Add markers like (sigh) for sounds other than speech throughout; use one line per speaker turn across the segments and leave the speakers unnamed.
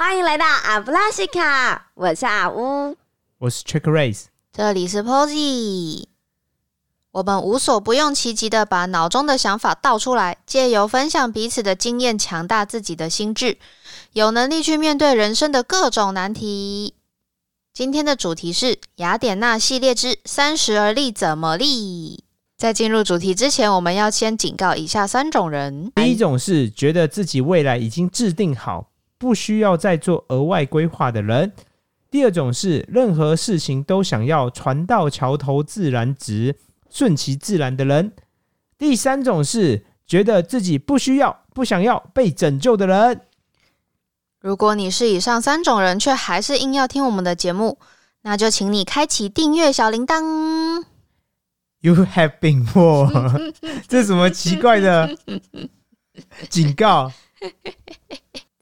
欢迎来到阿布拉西卡，我是阿乌。
我是 Trick Race，
这里是 Posy。我们无所不用其极的把脑中的想法倒出来，借由分享彼此的经验，强大自己的心智，有能力去面对人生的各种难题。今天的主题是雅典娜系列之三十而立怎么立。在进入主题之前，我们要先警告以下三种人：
第一种是觉得自己未来已经制定好，不需要再做额外规划的人；第二种是任何事情都想要船到桥头自然直，顺其自然的人；第三种是觉得自己不需要、不想要被拯救的人。
如果你是以上三种人，却还是硬要听我们的节目，那就请你开启订阅小铃铛。
You have been warned，(laughs) 这是什么奇怪的警告？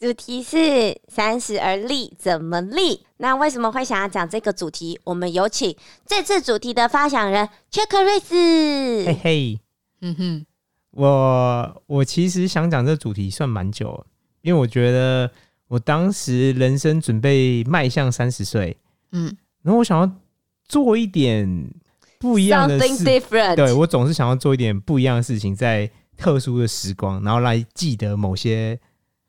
主题是三十而立怎么立？那为什么会想要讲这个主题？我们有请这次主题的发想人 Check 瑞斯。
嘿嘿，
嗯哼，
我我其实想讲这主题算蛮久了，因为我觉得我当时人生准备迈向三十岁，
嗯，
然后我想要做一点不一样的
Something
事
，different。
对我总是想要做一点不一样的事情，在特殊的时光，然后来记得某些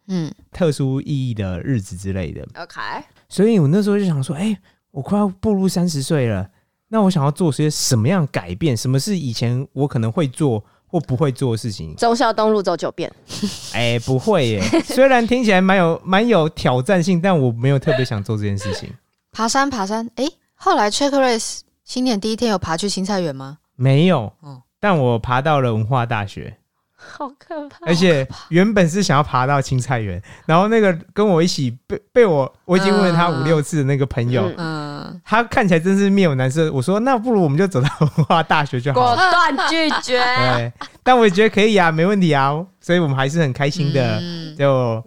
嗯，
特殊意义的日子之类的。
OK，
所以我那时候就想说，哎、我快要步入三十岁了，那我想要做些什么样改变？什么是以前我可能会做或不会做的事情？
忠孝东路走九遍。
哎、不会耶。虽然听起来蛮有 (laughs) 蛮有挑战性，但我没有特别想做这件事情。
爬山爬山，哎，后来 Check Race 新年第一天有爬去青菜园吗？
没有，
嗯
但我爬到了文化大学，(laughs)
好可怕！
而且原本是想要爬到青菜园，然后那个跟我一起被被我我已经问了他
嗯
五六次的那个朋友，
嗯
嗯，
他看起来真是面有难色。我说那不如我们就走到文化大学就好
果。断拒绝。(laughs)
对，但我也觉得可以啊，没问题啊，所以我们还是很开心的，
嗯
就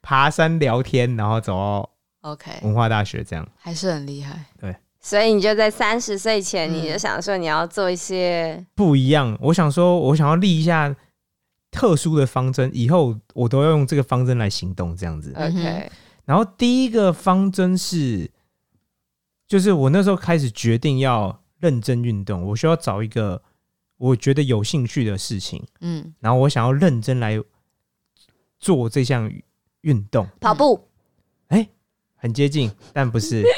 爬山聊天，然后走到
OK，
文化大学这样。
还是很厉害。
对所以你就在三十岁前，
嗯
你就想说你要做一些
不一样。我想说，我想要立一下特殊的方针，以后我都要用这个方针来行动，这样子。
OK，
然后第一个方针是，就是我那时候开始决定要认真运动，我需要找一个我觉得有兴趣的事情，
嗯，
然后我想要认真来做这项运动，
跑步。
哎很接近，但不是。(laughs)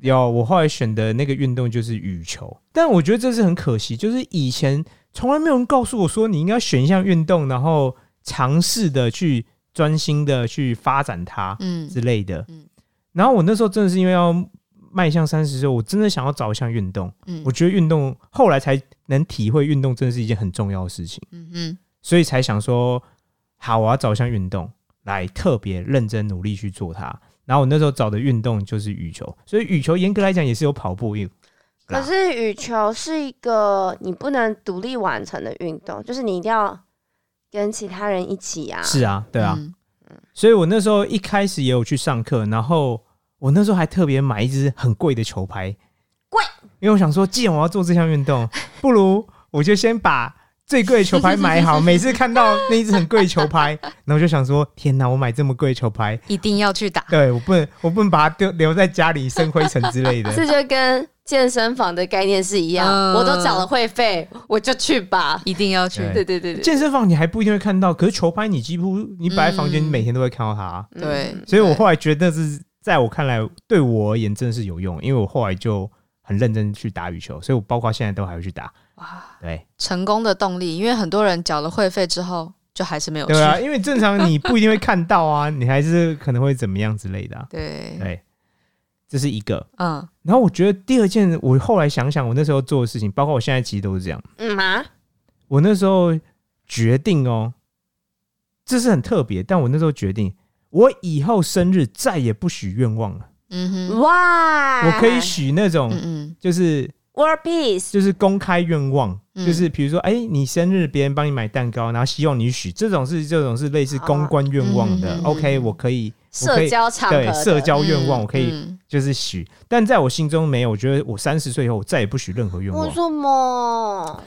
有，我后来选的那个运动就是羽球，但我觉得这是很可惜，就是以前从来没有人告诉我说你应该选一项运动，然后尝试的去专心的去发展它
嗯
之类的。
嗯
然后我那时候真的是因为要迈向三十岁，我真的想要找一项运动，
嗯
我觉得运动后来才能体会运动真的是一件很重要的事情，
嗯嗯，
所以才想说，好，我要找一项运动来特别认真努力去做它。然后我那时候找的运动就是羽球，所以羽球严格来讲也是有跑步运。
可是羽球是一个你不能独立完成的运动，就是你一定要跟其他人一起啊。
是啊，对啊，
嗯
所以我那时候一开始也有去上课，然后我那时候还特别买一支很贵的球拍，
贵，
因为我想说，既然我要做这项运动，不如我就先把最贵的球拍买好。每次看到那一只很贵的球拍，(laughs) 然后我就想说，天哪，我买这么贵的球拍，
一定要去打。
对我不能，我不能把它丢留在家里生灰尘之类的。(laughs)
这就跟健身房的概念是一样，
嗯
我都缴了会费，我就去吧。
一定要去。
对
对对对对，
健身房你还不一定会看到，可是球拍你几乎你摆在房间，
嗯
你每天都会看到它。
对
嗯
所以我后来觉得是在我看来，对我而言真的是有用，因为我后来就很认真去打羽球，所以我包括现在都还会去打。
哇，
对
成功的动力，因为很多人缴了会费之后，就还是没有去。
对啊，因为正常你不一定会看到啊，你还是可能会怎么样之类的、啊。(laughs)
对，
对，这是一个。
嗯
然后我觉得第二件，我后来想想，我那时候做的事情，包括我现在其实都是这样。
嗯啊，
我那时候决定哦，这是很特别，但我那时候决定，我以后生日再也不许愿望了，
嗯哼，
哇，
我可以许那种
嗯嗯
就是
World Peace，
就是公开愿望，
嗯
就是比如说，哎、你生日别人帮你买蛋糕，然后希望你许，这种是这种是类似公关愿望的。OK，我可以，
社交场合
对社交愿望，
嗯
我可以
嗯
就是许，但在我心中没有。我觉得我三十岁以后，我再也不许任何愿望
为。什么？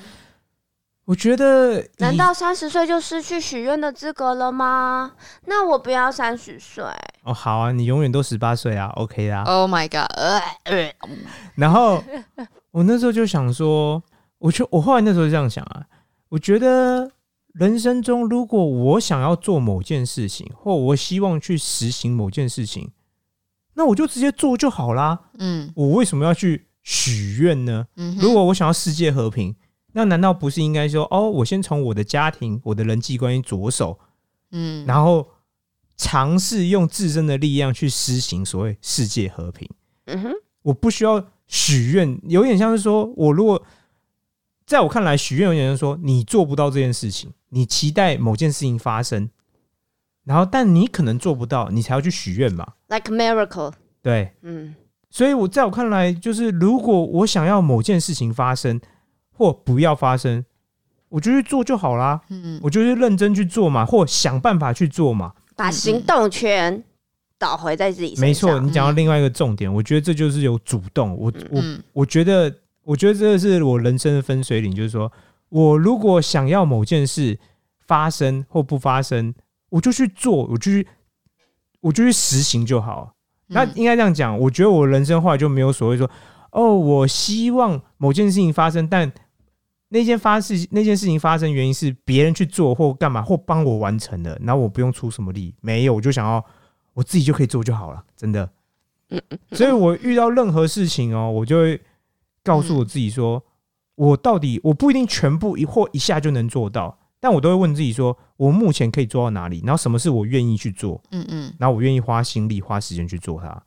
我觉得以，
难道三十岁就失去许愿的资格了吗？那我不要三十岁。
哦好啊，你永远都十八岁啊，OK 啦。
Oh my god！呃呃
然后我那时候就想说，我就我后来那时候就这样想啊，我觉得人生中如果我想要做某件事情，或我希望去实行某件事情，那我就直接做就好啦。
嗯
我为什么要去许愿呢？
嗯，
如果我想要世界和平，那难道不是应该说，哦，我先从我的家庭、我的人际关系着手，
嗯
然后尝试用自身的力量去施行所谓世界和平？
嗯哼，
我不需要许愿，有点像是说，我如果在我看来，许愿有点像说你做不到这件事情，你期待某件事情发生，然后但你可能做不到，你才要去许愿嘛。
like miracle。
对，
嗯
所以我在我看来，就是如果我想要某件事情发生或不要发生，我就去做就好啦。
嗯
我就是认真去做嘛，或想办法去做嘛。
把行动权导回在自己身上。
没错，你讲到另外一个重点，我觉得这就是有主动。我我
嗯
我觉得，我觉得这是我人生的分水岭，就是说我如果想要某件事发生或不发生，我就去做，我就去，我就去实行就好。那
嗯
应该这样讲，我觉得我人生后来就没有所谓说，哦，我希望某件事情发生，但那件发事那件事情发生原因是别人去做或干嘛或帮我完成的，然后我不用出什么力，没有，我就想要我自己就可以做就好了，真的。所以我遇到任何事情哦，我就会告诉我自己说，我到底我不一定全部一或一下就能做到，但我都会问自己说，我目前可以做到哪里，然后什么是我愿意去做，
嗯嗯，
然后我愿意花心力花时间去做它。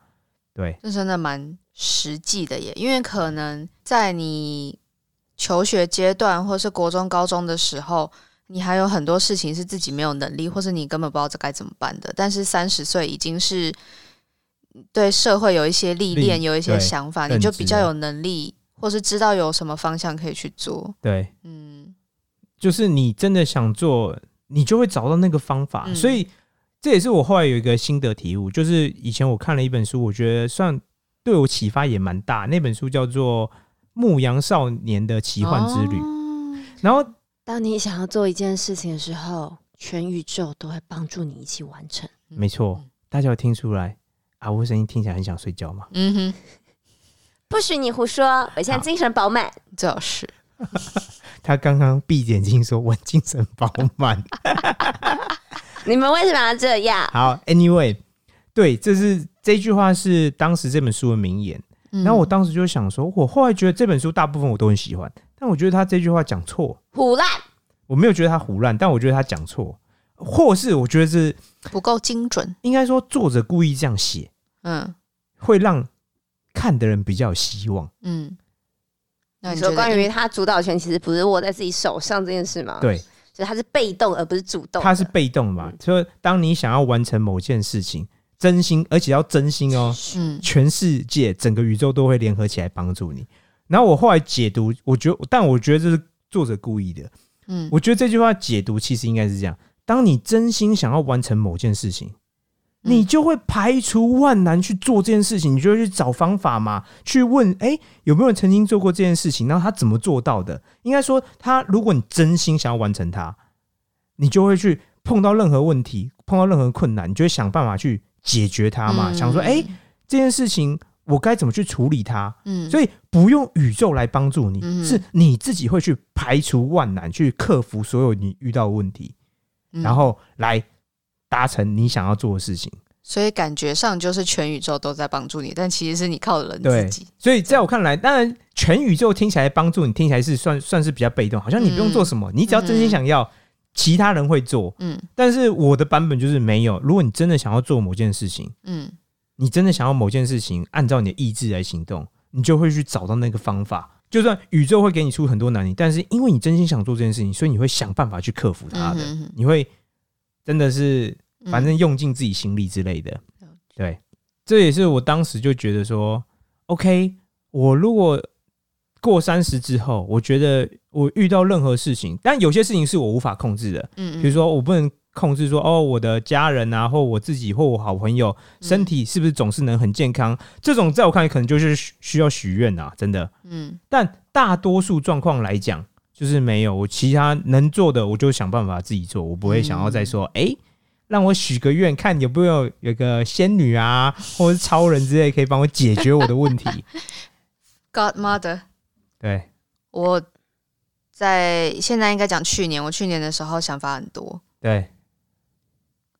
对，
这真的蛮实际的耶，因为可能在你求学阶段或是国中、高中的时候，你还有很多事情是自己没有能力，或是你根本不知道这该怎么办的。但是三十岁已经是对社会有一些历练，有一些想法，你就比较有能力，或是知道有什么方向可以去做。
对，
嗯
就是你真的想做，你就会找到那个方法。
嗯
所以这也是我后来有一个心得体悟，就是以前我看了一本书，我觉得算对我启发也蛮大。那本书叫做《牧羊少年的奇幻之旅》，
哦
然后
当你想要做一件事情的时候，全宇宙都会帮助你一起完成。
没错，大家有听出来啊？我声音听起来很想睡觉吗？
嗯哼，
不许你胡说，我现在精神饱满。
就是 (laughs)
他刚刚闭着眼睛说：“我精神饱满。(laughs)
你们为什么要这样”？
好，Anyway，对，这是这句话是当时这本书的名言。
嗯
然后我当时就想说，我后来觉得这本书大部分我都很喜欢，但我觉得他这句话讲错，
胡乱，
我没有觉得他胡乱，但我觉得他讲错，或是我觉得是
不够精准。
应该说作者故意这样写，
嗯
会让看的人比较有希望。
嗯，那
你说关于他主导权其实不是握在自己手上这件事吗？，
对，
所以他是被动而不是主动。
他是被动嘛，所以当你想要完成某件事情，真心而且要真心哦，
嗯
全世界整个宇宙都会联合起来帮助你。然后我后来解读，我觉得，但我觉得这是作者故意的。
嗯
我觉得这句话解读其实应该是这样：当你真心想要完成某件事情，
嗯
你就会排除万难去做这件事情，你就会去找方法嘛，去问哎、诶有没有人曾经做过这件事情，然后他怎么做到的？应该说，他如果你真心想要完成它，你就会去碰到任何问题，碰到任何困难，你就会想办法去解决它嘛。
嗯
想说，哎、这件事情我该怎么去处理它？
嗯
所以不用宇宙来帮助你，
嗯
是你自己会去排除万难，去克服所有你遇到的问题，
嗯
然后来达成你想要做的事情。
所以感觉上就是全宇宙都在帮助你，但其实是你靠人
对
自己。
所以在我看来，当然全宇宙听起来帮助你，听起来是算算是比较被动，好像你不用做什么，你只要真心想要，其他人会做。
嗯
但是我的版本就是没有，如果你真的想要做某件事情，
嗯
你真的想要某件事情，按照你的意志来行动，你就会去找到那个方法。就算宇宙会给你出很多难题，但是因为你真心想做这件事情，所以你会想办法去克服它的。
嗯哼
你会真的是
哼
反正用尽自己心力之类的。
了
对，这也是我当时就觉得说，OK，我如果过三十之后，我觉得我遇到任何事情，但有些事情是我无法控制的，
嗯
比如说我不能控制说哦，我的家人啊，或我自己或我好朋友身体是不是总是能很健康，这种在我看来可能就是需需要许愿啊，真的。
嗯
但大多数状况来讲，就是没有，我其他能做的我就想办法自己做，我不会想要再说，哎、让我许个愿，看有没有有个仙女啊，(laughs) 或者是超人之类，可以帮我解决我的问题。(laughs)
Godmother，
对，
我在现在应该讲去年，我去年的时候想法很多，
对，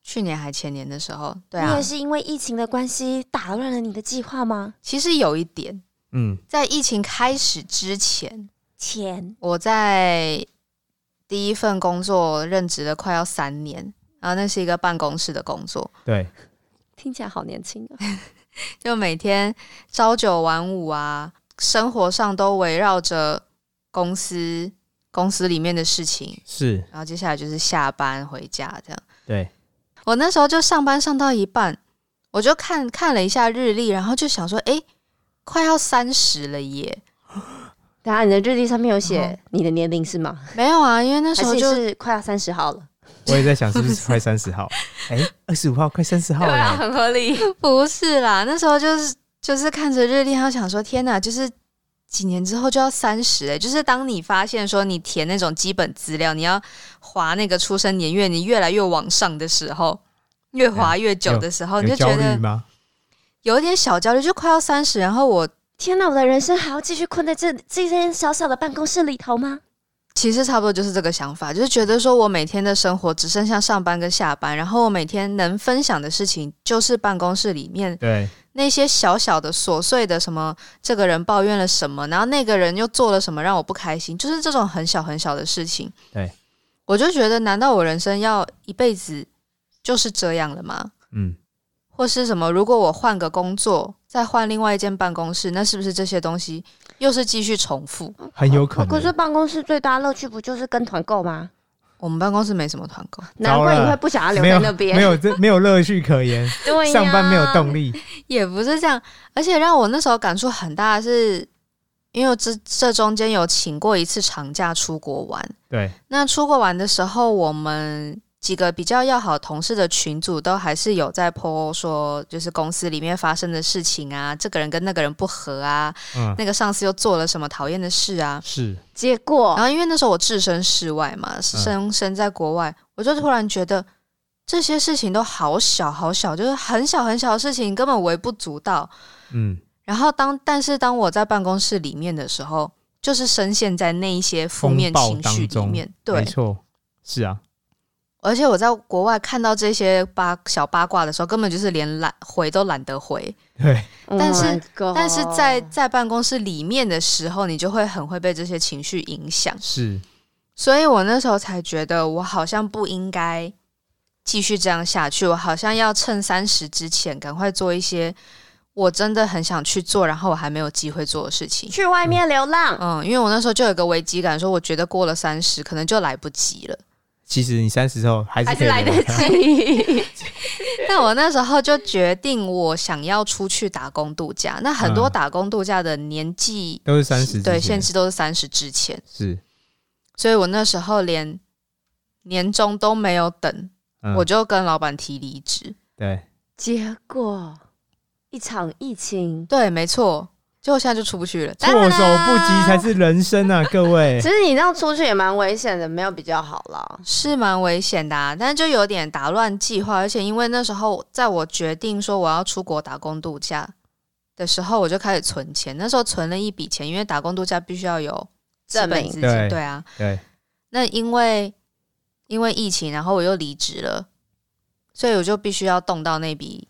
去年还前年的时候，对啊。
你也，是因为疫情的关系打乱了你的计划吗？
其实有一点，
嗯，
在疫情开始之前，
前。
我在第一份工作任职了快要三年，然后那是一个办公室的工作，
对，
听起来好年轻啊！(laughs)
就每天朝九晚五啊，生活上都围绕着公司公司里面的事情，
是，
然后接下来就是下班回家这样。
对，
我那时候就上班上到一半，我就看看了一下日历，然后就想说，诶，快要三十了耶！(gasps)
等下你的日历上面有写你的年龄是吗？
没有啊，因为那时候就是
快要三十号了？
我也在想是不是快三十号？(laughs) 哎、二十五号快三十号了，
很合理。(laughs)
不是啦，那时候就是就是看着日历，然后想说，天哪，就是几年之后就要三十哎，就是当你发现说你填那种基本资料，你要划那个出生年月，你越来越往上的时候，越划越久的时候，你就觉得？有一点小焦虑，就快要三十，然后我
天哪，我的人生还要继续困在这这间小小的办公室里头吗？
其实差不多就是这个想法，就是觉得说我每天的生活只剩下上班跟下班，然后我每天能分享的事情就是办公室里面
对，
那些小小的琐碎的什么，这个人抱怨了什么，然后那个人又做了什么让我不开心，就是这种很小很小的事情。
对，
我就觉得，难道我人生要一辈子就是这样了吗？
嗯，
或是什么？如果我换个工作，再换另外一间办公室，那是不是这些东西又是继续重复？
很有可能
可是。办公室最大乐趣不就是跟团购吗？
我们办公室没什么团购，
难怪你会不想要留在那边。
没有这没有乐趣可言，(laughs)
对呀
上班没有动力。(laughs)
也不是这样。而且让我那时候感触很大的是，因为这这中间有请过一次长假出国玩。
对，
那出国玩的时候，我们几个比较要好同事的群组都还是有在 po 说，就是公司里面发生的事情啊，这个人跟那个人不和啊，
嗯，
那个上司又做了什么讨厌的事啊。
是，
结果
然后因为那时候我置身事外嘛，身身在国外，我就突然觉得这些事情都好小好小，就是很小很小的事情，根本微不足道。
嗯，
然后当但是当我在办公室里面的时候，就是深陷在那一些负面情绪里面，对，没。
错，是啊，
而且我在国外看到这些八小八卦的时候，根本就是连懒回都懒得回。
对，
但是
Oh
但是在在办公室里面的时候，你就会很会被这些情绪影响。
是，
所以我那时候才觉得，我好像不应该继续这样下去，我好像要趁三十之前赶快做一些我真的很想去做，然后我还没有机会做的事情。
去外面流浪，
嗯，因为我那时候就有个危机感，说我觉得过了三十可能就来不及了。
其实你三十后还是
还是来得及。(laughs)
但我那时候就决定，我想要出去打工度假。那很多
嗯。
打工度假的年纪、
都是三十，
对限制都是三十之前，
是，
所以我那时候连年终都没有等，
嗯。
我就跟老板提离职。
对，
结果一场疫情，
对，没错，结果现在就出不去了。
措手不及才是人生啊，(laughs) 各位
其。实你这样出去也蛮危险的，没有比较好啦。
是蛮危险的、啊，但是就有点打乱计划，而且因为那时候在我决定说我要出国打工度假的时候，我就开始存钱。那时候存了一笔钱，因为打工度假必须要有资
证明
本资金，
对
对啊。
对，
那因为因为疫情，然后我又离职了，所以我就必须要动到那笔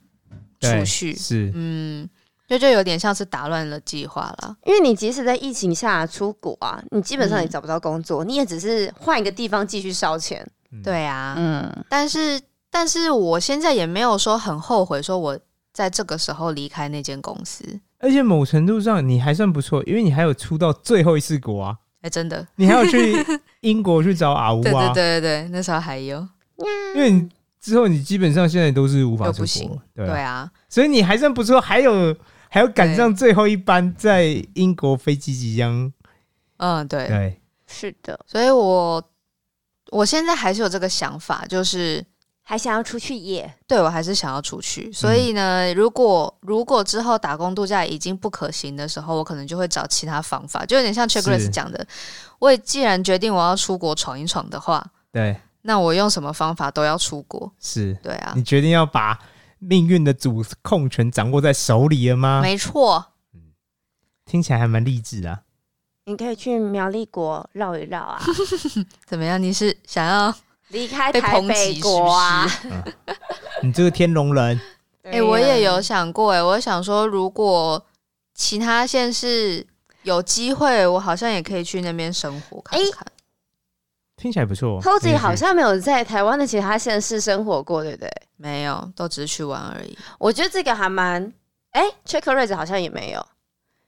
储
对
蓄。
是，
嗯，就就有点像是打乱了计划了。
因为你即使在疫情下出国啊，你基本上也
嗯
找不到工作，你也只是换一个地方继续烧钱。
嗯，
对啊，
嗯，
但是但是我现在也没有说很后悔，说我在这个时候离开那间公司。
而且某程度上你还算不错，因为你还有出到最后一次国啊，
哎，真的，
你还有去 (laughs) 英国去找阿乌
对对
啊，
对对对，那时候还有，(laughs)
因为你之后你基本上现在都是无法出国
不行，
对啊，
对啊，
所以你还算不错，还有还要赶上最后一班在英国飞机即将，
嗯，对，
对，
是的，
所以我我现在还是有这个想法，就是
还想要出去野，
对我还是想要出去。所以呢，如果如果之后打工度假已经不可行的时候，我可能就会找其他方法，就有点像 c h e c k r i s
是。
讲的，我也既然决定我要出国闯一闯的话，
对，
那我用什么方法都要出国。
是。
对啊。
你，决定要把命运的主控权掌握在手里了吗？
没错。
听起来还蛮励志啊。
你可以去苗栗国绕一绕啊，(laughs)
怎么样？你是想要？
离开台北国啊。
是
你这个天龙人，
哎、我也有想过、哎，我想说，如果其他县市有机会，我好像也可以去那边生活看看。
听起来不错。可以
好像没有在台湾的其他县市生活过，对不对？
没有，都只是去玩而已。
我觉得这个还蛮……哎 c h e c k r a z 好像也没有，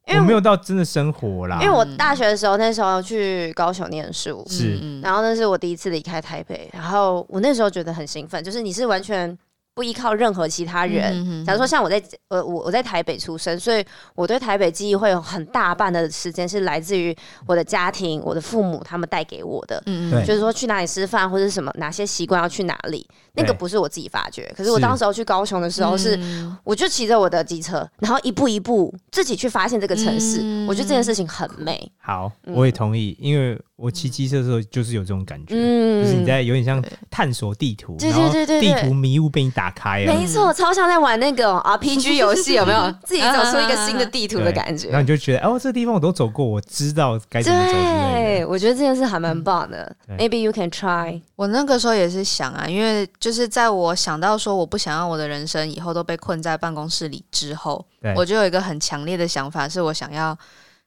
因为
我没有到真的生活啦
因为。我大学的时候，那时候去高雄念书，
是
嗯
然后那是我第一次离开台北，然后我那时候觉得很兴奋，就是你是完全不依靠任何其他人。
嗯哼
假如说像我在呃我我在台北出生，所以我对台北记忆会有很大半的时间是来自于我的家庭、我的父母他们带给我的。
嗯
嗯
就是说去哪里吃饭或者什么哪些习惯要去哪里，那个不是我自己发觉。可是我当时候去高雄的时候是，
嗯
我就骑着我的机车，然后一步一步自己去发现这个城市。
嗯
我觉得这件事情很美。
好，
嗯
我也同意，因为我骑机车的时候就是有这种感觉，
嗯
就是你在有点像探索地图，
对
然后
对对对对
地图迷雾被你打开了，
没错，超像在玩那个 (laughs) RPG 游戏，有没有？(laughs) 自己走出一个新的地图的感觉
然后。你就觉得哦，这个地方我都走过，我知道该怎么走
对，我觉得这件事还蛮棒的。
嗯
Maybe you can try。
我那个时候也是想啊，因为就是在我想到说我不想要我的人生以后都被困在办公室里之后，我就有一个很强烈的想法，是我想要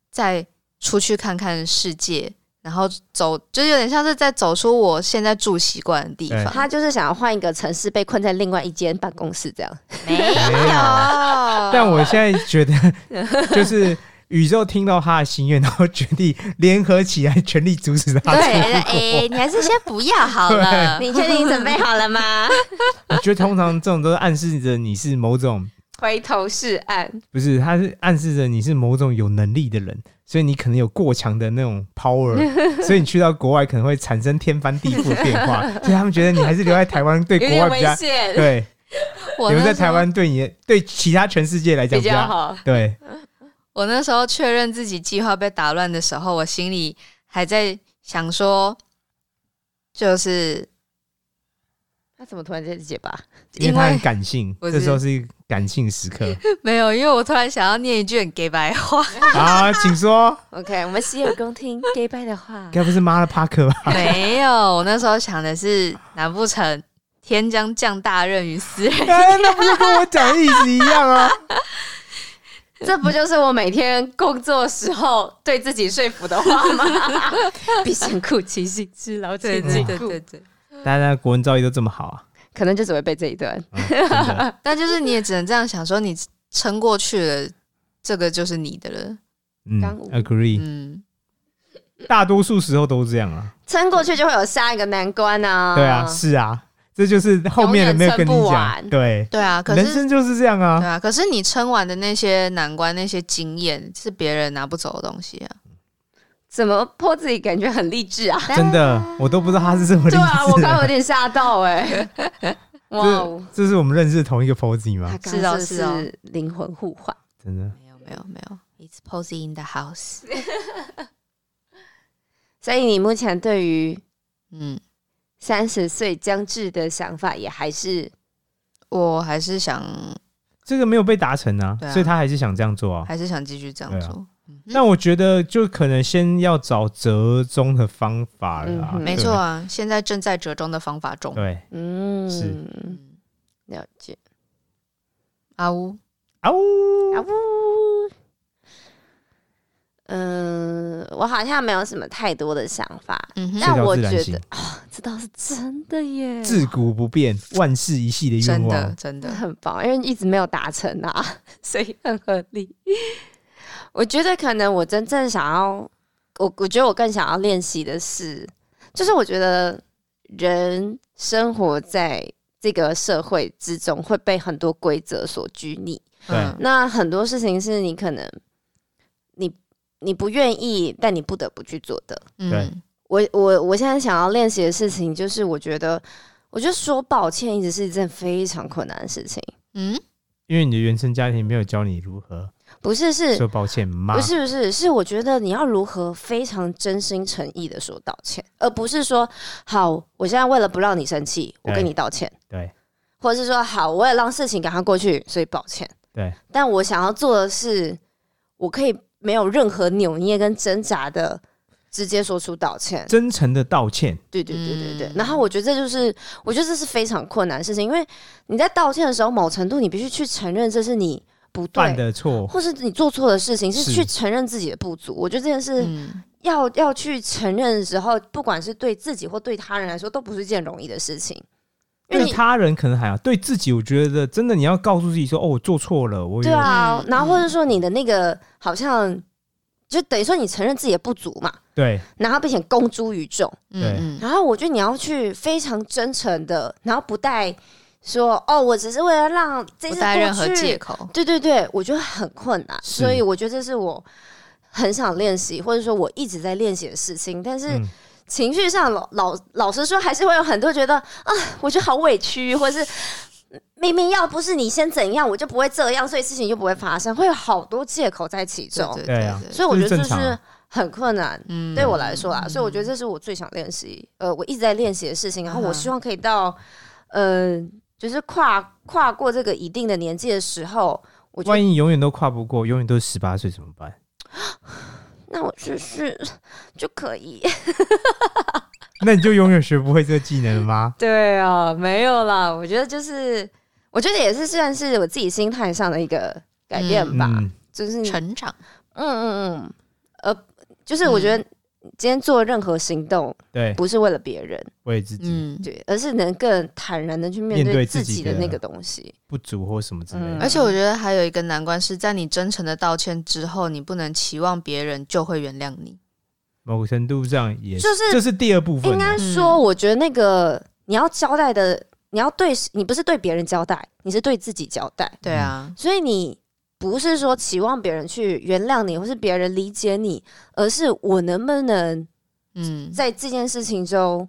再出去看看世界，然后走，就是有点像是在走出我现在住习惯的地方。
他就是想要换一个城市，被困在另外一间办公室这样。
没
没有
有，(laughs)
但我现在觉得，就是宇宙听到他的心愿，然后决定联合起来，全力阻止他
对，
出
哎、
国。
你还是先不要好了。
你确定你准备好了吗？(laughs)
我觉得通常这种都是暗示着你是某种，
回头是岸。
不是，他是暗示着你是某种有能力的人，所以你可能有过强的那种 power，(laughs) 所以你去到国外可能会产生天翻地覆的变化，所以他们觉得你还是留在台湾对国外比较对，留在台湾对你对其他全世界来讲
比
比较
较好。
对。
我那时候确认自己计划被打乱的时候，我心里还在想说，就是
他怎么突然间结巴？
因 (laughs)
因为他很感性，这时候是一个感性时刻 (laughs)
没有，因为我突然想要念一句很 gay 白话，(laughs)
好，请说
，OK，我们洗耳恭听 gay 拜的话。
该不是妈的帕克吧？
没有，我那时候想的是，难不成天将降大任于斯人？
哎那不是跟我讲的意思一样啊？
这不就是我每天工作时候对自己说服的话吗？必先苦其心志，劳其筋骨。
对。
大家国文造诣都这么好啊？
可能就只会背这一段。(laughs)
但就是你也只能这样想，说你撑过去了，这个就是你的了。
嗯，agree，
嗯，
大多数时候都是这样啊。
撑过去就会有下一个难关啊！
对啊，是啊，这就是后面的没有跟你讲，
完
对，
对啊。可是
人生就是这样啊
对。啊，可是你撑完的那些难关、那些经验，是别人拿不走的东西啊。
怎么破自己感觉很励志啊？
真的，我都不知道他是这么励志
对啊，我刚刚有
的。
点吓到哎、(laughs) 哇哦，
这这是我们认识的同一个 Posy 吗
他？刚
是哦是哦
灵魂互换。
真的，
没有没有没有，It's posy in the house。(laughs)
所以你目前对于
嗯，
三十岁将至的想法，也还是
我还是想
这个没有被达成啊，
啊
所以他还是想这样做啊。
还是想继续这样做。嗯
那我觉得就可能先要找折中的方法了啊
嗯哼。
没错啊，现在正在折中的方法中。
对，
嗯。了解。
阿乌，
啊呜，
啊呜。嗯，我好像没有什么太多的想法，
嗯哼，
但我觉得啊、这倒是真的耶，
自古不变，万事一系的愿
真的
望。
真的，
很棒，因为一直没有达成啊，(laughs) 所以很合理。我觉得可能我真正想要，我我觉得我更想要练习的是，就是我觉得人生活在这个社会之中会被很多规则所拘泥，
对。
嗯
那很多事情是你可能你你不愿意，但你不得不去做的。
对。
嗯
我我我现在想要练习的事情，就是我觉得我觉得说抱歉一直是一件非常困难的事情。
嗯，
因为你的原生家庭没有教你如何
不是是
说抱歉吗？
不是不是，是我觉得你要如何非常真心诚意的说道歉，而不是说好，我现在为了不让你生气，我跟你道歉，
对
或者是说好，我也让事情赶快过去，所以抱歉。
对，
但我想要做的是，我可以没有任何扭捏跟挣扎的直接说出道歉。
真诚的道歉，
对对对对对。
嗯
然后我觉得这就是，我觉得这是非常困难的事情，因为你在道歉的时候，某程度你必须去承认这是你不
犯
对。
的错
或是你做错的事情，是
是
去承认自己的不足。我觉得这件事
嗯
要要去承认的时候，不管是对自己或对他人来说，都不是一件容易的事情。因为
他人可能还好，对自己，我觉得真的你要告诉自己说，哦，我做错了，我有
对啊，
嗯
然后或者说你的那个好像就等于说你承认自己的不足嘛，
对
然后并且公诸于众，
嗯
然后我觉得你要去非常真诚的，然后不带说哦，我只是为了让这次过
不带任何
去
借口。
对对对，我觉得很困难，所以我觉得这是我很想练习，或者说我一直在练习的事情。但是
嗯
情绪上老老老实说，还是会有很多觉得啊，我觉得好委屈，或者是明明要不是你先怎样，我就不会这样，所以事情就不会发生，会有好多借口在其中。
对
对啊
对
所以我觉得这
这是
很困难，
嗯
对我来说啊。所以我觉得这是我最想练习，呃，我一直在练习的事情。然后我希望可以到，呃，就是跨跨过这个一定的年纪的时候，我觉得
万一永远都跨不过，永远都是十八岁怎么办？(gasps)
那我就是 (laughs) 就可以。(laughs)
那你就永远学不会这个技能了吗？(laughs)
对啊，没有啦。我觉得就是，我觉得也是算是我自己心态上的一个改变吧。
嗯，
就是，嗯
成长。
嗯嗯嗯，呃，就是我觉得今天做任何行动，
对，
不是为了别人，
为自己
嗯，
对，而是能更坦然的去面
面对
对
自己的
那个东西。
不足或什么之类
嗯
的。
而且我觉得还有一个难关是在你真诚的道歉之后，你不能期望别人就会原谅你。
某个程度上也
就是
这是第二部分
应
啊，
该说，我觉得那个你要交代的，你要对你不是对别人交代，你是对自己交代。
对啊，
所以你不是说期望别人去原谅你，或是别人理解你，而是我能不能
嗯。
在这件事情中，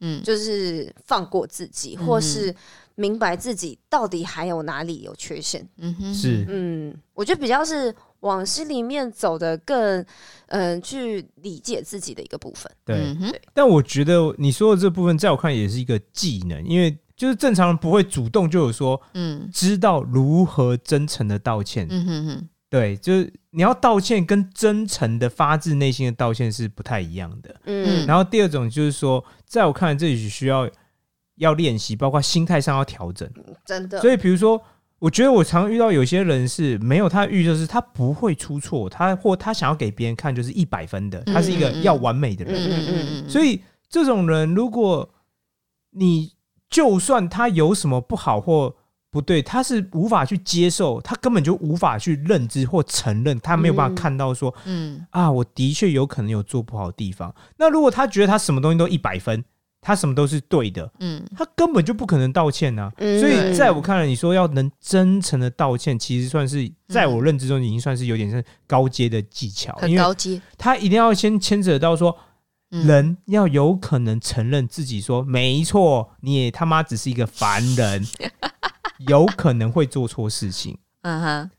嗯，
就是放过自己，
嗯
或是明白自己到底还有哪里有缺陷。
嗯哼，
是。
嗯，我觉得比较是往心里面走的更，嗯、去理解自己的一个部分。
对。但我觉得你说的这部分，在我看也是一个技能，因为就是正常人不会主动就有说
嗯
知道如何真诚的道歉。
嗯哼哼，
对，就是你要道歉跟真诚的发自内心的道歉是不太一样的。
嗯
然后第二种就是说，在我看来，这里需要要练习，包括心态上要调整。
真的，
所以，比如说，我觉得我常遇到有些人是没有他的预设，是他不会出错，他或他想要给别人看就是一百分的，他是一个要完美的人。
嗯嗯嗯
嗯，
所以这种人，如果你就算他有什么不好或不对，他是无法去接受，他根本就无法去认知或承认，他没有办法
嗯
看到说、
嗯
啊，我的确有可能有做不好的地方。那如果他觉得他什么东西都一百分，他什么都是对的，
嗯
他根本就不可能道歉呐、
嗯
所以在我看来，你说要能真诚的道歉，其实算是在我认知中已经算是有点是高阶的技巧，
很
因为
高阶，
他一定要先牵扯到说。
嗯。
人要有可能承认自己说没错，你也他妈只是一个凡人，(laughs) 有可能会做错事情。
嗯哼，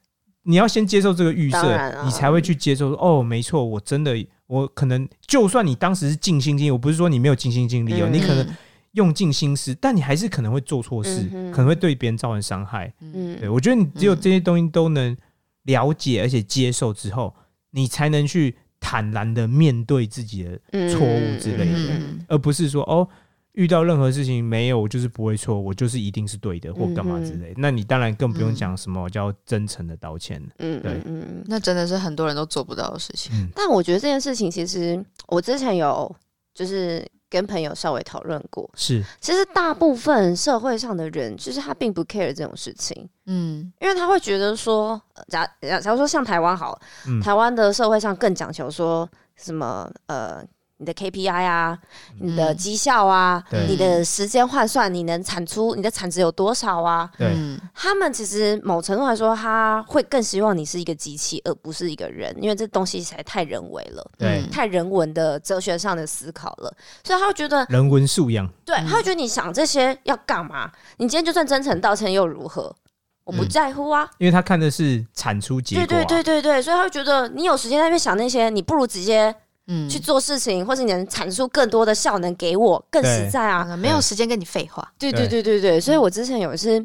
你要先接受这个预设你才会去接受说哦，没错，我真的我可能就算你当时是尽心尽力，我不是说你没有尽心尽力哦，
嗯
你可能用尽心思，但你还是可能会做错事，
嗯
可能会对别人造成伤害。
嗯。
对我觉得你只有这些东西都能了解而且接受之后，你才能去坦然的面对自己的错误之类的。
嗯
而不是说哦，遇到任何事情没有，我就是不会错，我就是一定是对的，或干嘛之类。那你当然更不用讲什么叫真诚的道歉了。
嗯
对
嗯。
那真的是很多人都做不到的事情。
嗯，
但我觉得这件事情，其实我之前有就是跟朋友稍微讨论过，
是。
其实大部分社会上的人，就是他并不 care 这种事情，
嗯。
因为他会觉得说，呃假假假如说像台湾好了，
嗯。
台湾的社会上更讲求说什么呃你的 KPI 啊，你的
嗯
绩效啊，
对
你的时间换算，你能产出你的产值有多少啊？
对
嗯
他们其实某程度来说，他会更希望你是一个机器，而不是一个人，因为这东西实在太人为了，
对
嗯
太人文的哲学上的思考了，所以他会觉得，
人文素养，
对，他会觉得你想这些要干嘛？你今天就算真诚道歉又如何？我不
嗯
在乎啊。
因为他看的是产出结果、
对
啊，
对对对对，所以他会觉得你有时间在那边想那些，你不如直接
嗯
去做事情，或是你能产出更多的效能给我，更实在啊。
啊没有时间跟你废话。
对对对对对，所以我之前有一次，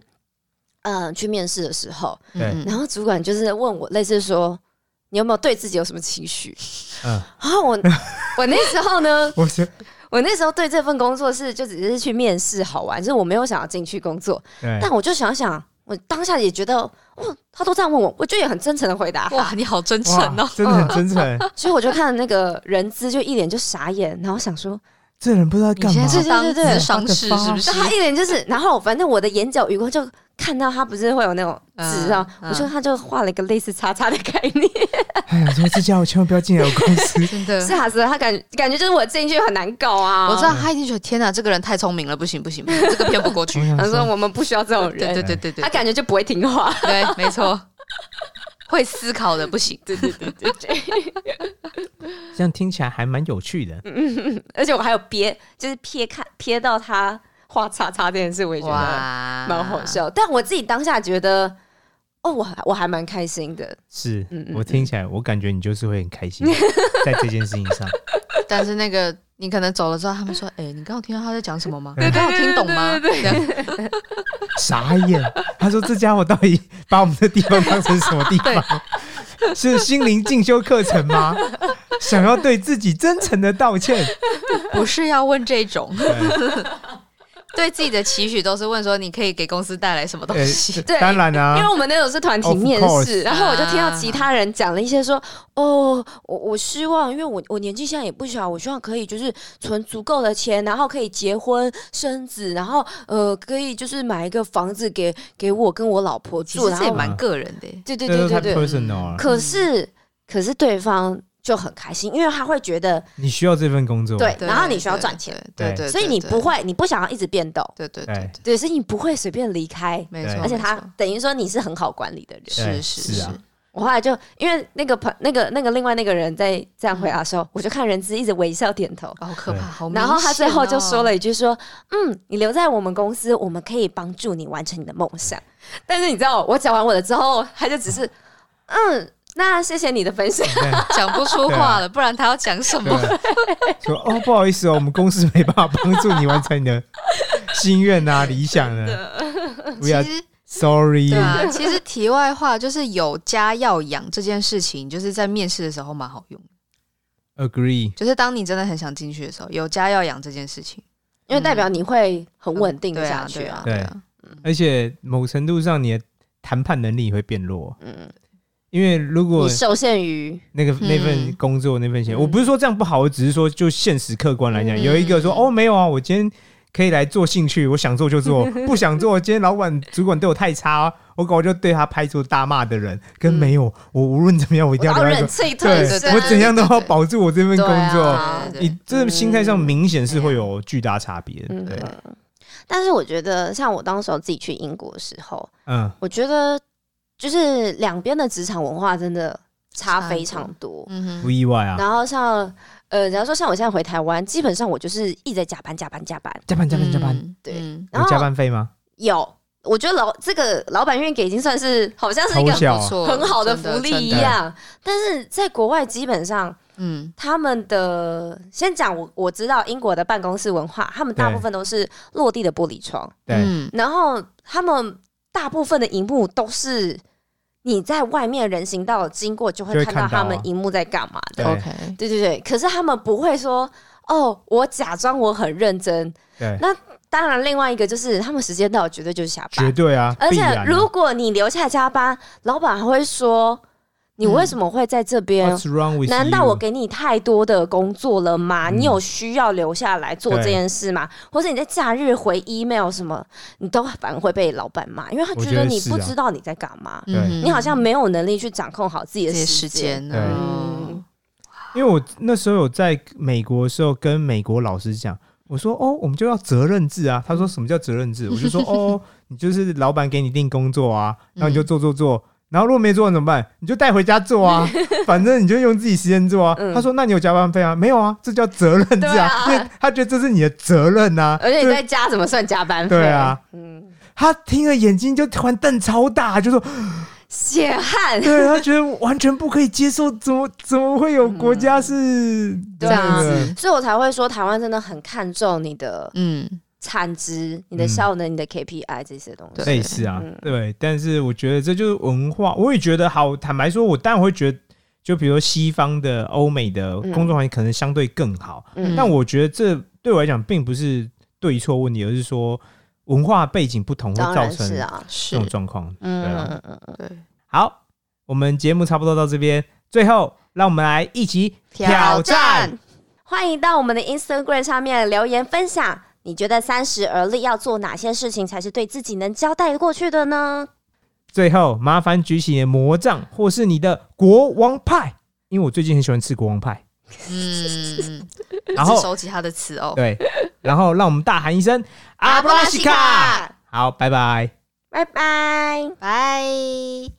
嗯、去面试的时候，然后主管就是问我，类似说你有没有对自己有什么期许？
嗯，
然后我我那时候呢，
我是
我那时候对这份工作是就只是去面试好玩，就是我没有想要进去工作，
对
但我就想想，我当下也觉得，哦，他都这样问我，我就也很真诚的回答，
哇，你好真诚哦！
真的很真诚。(laughs)
所以我就看那个人资就一脸就傻眼，然后想说，
这人不知道干嘛。
是当
对对对。
智商师是不是？
他一脸就是，然后反正我的眼角余光就看到他不是会有那种纸啊，
嗯。
我说他就画了一个类似叉叉的概念，(laughs)
哎呀，说这家伙千万不要进来我公司。(laughs)
真的。
吓死了，他感感觉就是我进去很难搞啊，
我知道他一定觉得天哪，这个人太聪明了，不行不行，不行这个骗不过去。(laughs)
他说。
说，
我们不需要这种
对
人，
对对对对，
他感觉就不会听话。
对，没错，会思考的不行。
对对对对对，(laughs)
这样听起来还蛮有趣的。(laughs)
而且我还有瞥，就是瞥看瞥到他画叉叉这件事，我也觉得
哇，
蛮好。笑。但我自己当下觉得，哦，我还我还蛮开心的。
是
嗯嗯
我听起来，我感觉你就是会很开心，在这件事情上。(laughs)
但是那个你可能走了之后，他们说：“哎，你刚刚听到他在讲什么吗？(laughs) 你刚刚有听懂吗？”
傻眼，他说这家伙到底把我们的地方当成什么地方？(laughs) 是心灵进修课程吗？想要对自己真诚的道歉？
不是要问这种，
对
对自己的期许都是问说你可以给公司带来什么东
呃 (laughs)
西。
对。
当然啊。
因为，我们那种是团体面试，然后我就听到其他人讲了一些说，哦，我我希望，因为我我年纪现在也不小，我希望可以就是存足够的钱，然后可以结婚生子，然后呃可以就是买一个房子给给我跟我老婆住，
其实
然后
这也蛮个人的。耶。
对对对对。对，可是可是对方就很开心，因为他会觉得
你需要这份工作，
对，然后你需要赚钱，，
对对，
所以你不，会，你不想要一直变动，
对对
对
对，
对，所以你不会随便离开，
没错。
而且他等于说你是很好管理的人。
是是
是啊。
我后来就因为那个朋那个那个另外那个人在这样回答的时候，我就看人资一直微笑点头。
好可怕，好。
然后他最后就说，
了
一句说：“嗯，你留在我们公司，我们可以帮助你完成你的梦想。”但是你知道，我讲完我的之后，他就只是嗯，那谢谢你的分享。(laughs)
对
讲不出话了，不然他要讲什么？
对，说哦，不好意思哦，我们公司没办法帮助你完成你的 (laughs) 心愿啊、理想啊。We
其
are
实
sorry
对。啊，其实题外话就是有家要养这件事情，就是在面试的时候蛮好用的。
Agree，
就是当你真的很想进去的时候，有家要养这件事情，
因为代表你会很稳定
对
下去啊
啊对啊。
对
对啊，
而且某程度上你的谈判能力会变弱，
嗯，
因为如果
你受限于
那个
嗯。
那份工作那份钱，
嗯。
我不是说这样不好，我只是说就现实客观来讲，
嗯。
有一个说哦没有啊，我今天可以来做兴趣，我想做就做，(laughs) 不想做，今天老板主管对我太差，我搞就对他拍出大骂的人，跟
嗯
没有，我无论怎么样，我一定要。
忍气
对
吞声，
我怎样都要保住我这份工作。你这心态上明显是会有巨大差别对，
但是我觉得，像我当时候自己去英国的时候，
嗯，
我觉得就是两边的职场文化真的差非常多。
嗯
不意外啊。
然后像呃，假如说像我现在回台湾，基本上我就是一直在加班、加班、加班。
加班加班加班，
嗯
对
嗯
然后
有加班费吗？
有，我觉得老这个老板愿意给，已经算是好像是一个很好的福利一样。但是在国外，基本上
嗯
他们的先讲我我知道英国的办公室文化，他们大部分都是落地的玻璃窗。
对，
嗯
然后他们大部分的荧幕都是你在外面人行道经过就
就会
会看到他们荧幕在干嘛的。
对
，OK，
对对对，可是他们不会说哦，我假装我很认真。
对，
那当然，另外一个就是他们时间到绝对就是下班，
绝对啊，
而且如果你留下来加班，老板还会说你为什么会在这边？难道我给你太多的工作了吗？
嗯。
你有需要留下来做这件事吗？或者你在假日回 email 什么，你都反而会被老板骂，因为他觉得你不知道你在干嘛，你好像没有能力去掌控好自己的
这些时
时间。
间，
对。
哦
嗯，
因为我那时候有在美国的时候跟美国老师讲，我说哦，我们就要责任制啊。他说什么叫责任制？我就说哦，你就是老板给你定工作啊，(laughs) 然后你就做做做，然后如果没做完怎么办？你就带回家做啊，(laughs) 反正你就用自己时间做啊。
嗯
他说那你有加班费啊？没有啊，这叫责任制
对
啊，
啊
因为他觉得这是你的责任啊。
而且你在家怎么算加班费？
对啊，
嗯，
他听了眼睛就突然瞪超大，就说
血汗。
对他觉得完全不可以接受，怎么怎么会有国家是
对啊
这样的
所以我才会说，台湾真的很看重你的
嗯，
产值、你的效能、你的 KPI 这些东西。
类似啊
嗯，
对，但是我觉得这就是文化，我也觉得好。坦白说，我当然会觉得，就比如说西方的、欧美的
嗯
工作环境可能相对更好，
嗯
但我觉得这对我来讲并不是对错问题，而是说文化背景不同会造成这
是啊，
是
种，状况。
嗯嗯嗯，
对，
好，我们节目差不多到这边，最后让我们来一起挑战。
欢迎到我们的 Instagram 上面留言分享，你觉得三十而立要做哪些事情才是对自己能交代过去的呢？
最后，麻烦举起你的魔杖或是你的国王派，因为我最近很喜欢吃国王派。
嗯，
然后
收集他的词哦。
对，然后让我们大喊一声阿布拉西卡。好，拜拜。
拜拜。
拜。